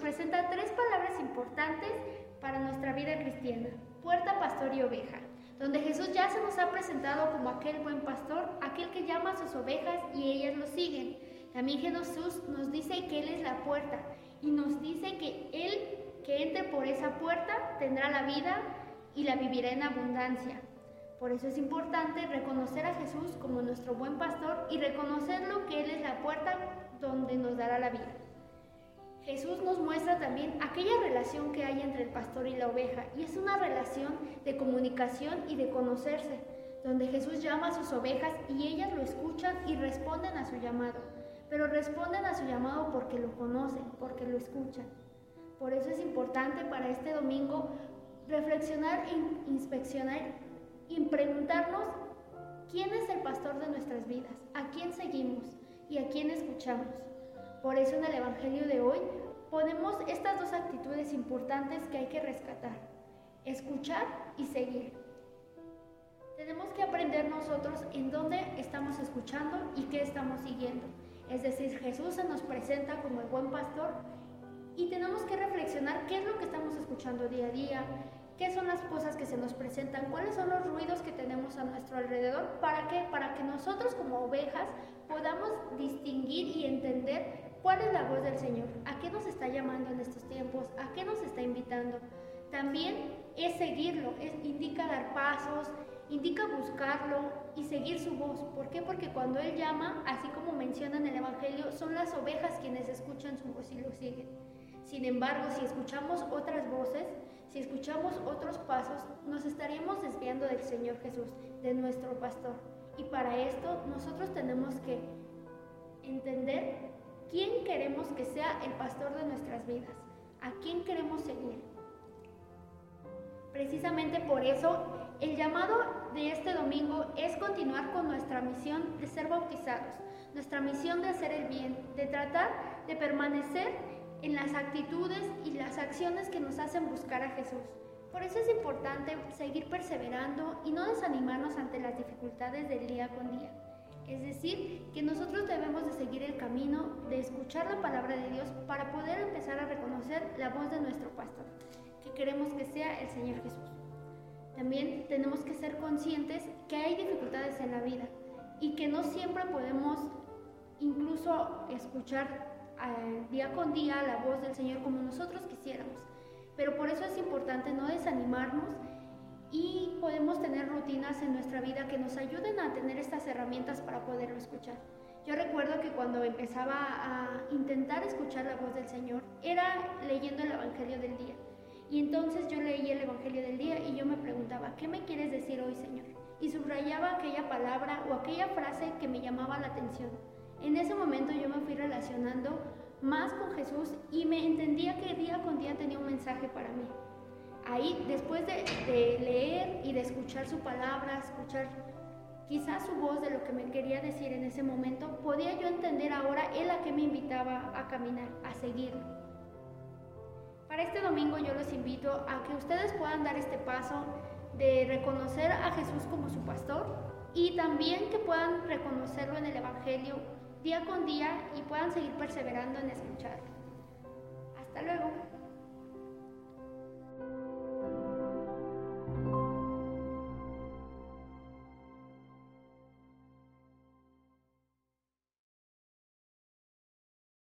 presenta tres palabras importantes para nuestra vida cristiana. Puerta, pastor y oveja donde Jesús ya se nos ha presentado como aquel buen pastor, aquel que llama a sus ovejas y ellas lo siguen. También Jesús nos dice que Él es la puerta y nos dice que Él que entre por esa puerta tendrá la vida y la vivirá en abundancia. Por eso es importante reconocer a Jesús como nuestro buen pastor y reconocerlo que Él es la puerta donde nos dará la vida. Jesús nos muestra también aquella relación que hay entre el pastor y la oveja, y es una relación de comunicación y de conocerse, donde Jesús llama a sus ovejas y ellas lo escuchan y responden a su llamado, pero responden a su llamado porque lo conocen, porque lo escuchan. Por eso es importante para este domingo reflexionar, e inspeccionar y preguntarnos quién es el pastor de nuestras vidas, a quién seguimos y a quién escuchamos. Por eso en el Evangelio de hoy ponemos estas dos actitudes importantes que hay que rescatar, escuchar y seguir. Tenemos que aprender nosotros en dónde estamos escuchando y qué estamos siguiendo. Es decir, Jesús se nos presenta como el buen pastor y tenemos que reflexionar qué es lo que estamos escuchando día a día, qué son las cosas que se nos presentan, cuáles son los ruidos que tenemos a nuestro alrededor, para qué, para que nosotros como ovejas podamos distinguir y entender ¿Cuál es la voz del Señor? ¿A qué nos está llamando en estos tiempos? ¿A qué nos está invitando? También es seguirlo, es, indica dar pasos, indica buscarlo y seguir su voz. ¿Por qué? Porque cuando Él llama, así como menciona en el Evangelio, son las ovejas quienes escuchan su voz y lo siguen. Sin embargo, si escuchamos otras voces, si escuchamos otros pasos, nos estaríamos desviando del Señor Jesús, de nuestro pastor. Y para esto nosotros tenemos que entender ¿Quién queremos que sea el pastor de nuestras vidas? ¿A quién queremos seguir? Precisamente por eso, el llamado de este domingo es continuar con nuestra misión de ser bautizados, nuestra misión de hacer el bien, de tratar de permanecer en las actitudes y las acciones que nos hacen buscar a Jesús. Por eso es importante seguir perseverando y no desanimarnos ante las dificultades del día con día. Es decir, que nosotros debemos de seguir el camino de escuchar la palabra de Dios para poder empezar a reconocer la voz de nuestro pastor, que queremos que sea el Señor Jesús. También tenemos que ser conscientes que hay dificultades en la vida y que no siempre podemos incluso escuchar eh, día con día la voz del Señor como nosotros quisiéramos. Pero por eso es importante no desanimarnos y podemos tener rutinas en nuestra vida que nos ayuden a tener estas herramientas para poderlo escuchar. Yo recuerdo que cuando empezaba a intentar escuchar la voz del Señor era leyendo el Evangelio del día. Y entonces yo leía el Evangelio del día y yo me preguntaba, ¿qué me quieres decir hoy, Señor? Y subrayaba aquella palabra o aquella frase que me llamaba la atención. En ese momento yo me fui relacionando más con Jesús y me entendía que día con día tenía un mensaje para mí ahí, después de, leer y de escuchar su palabra, escuchar quizás su voz de lo que me quería decir en ese momento, podía yo entender ahora él a qué me invitaba a caminar, a seguirlo. Para este domingo yo los invito a que ustedes puedan dar este paso de reconocer a Jesús como su pastor y también que puedan reconocerlo en el Evangelio día con día y puedan seguir perseverando en escucharlo. Hasta luego.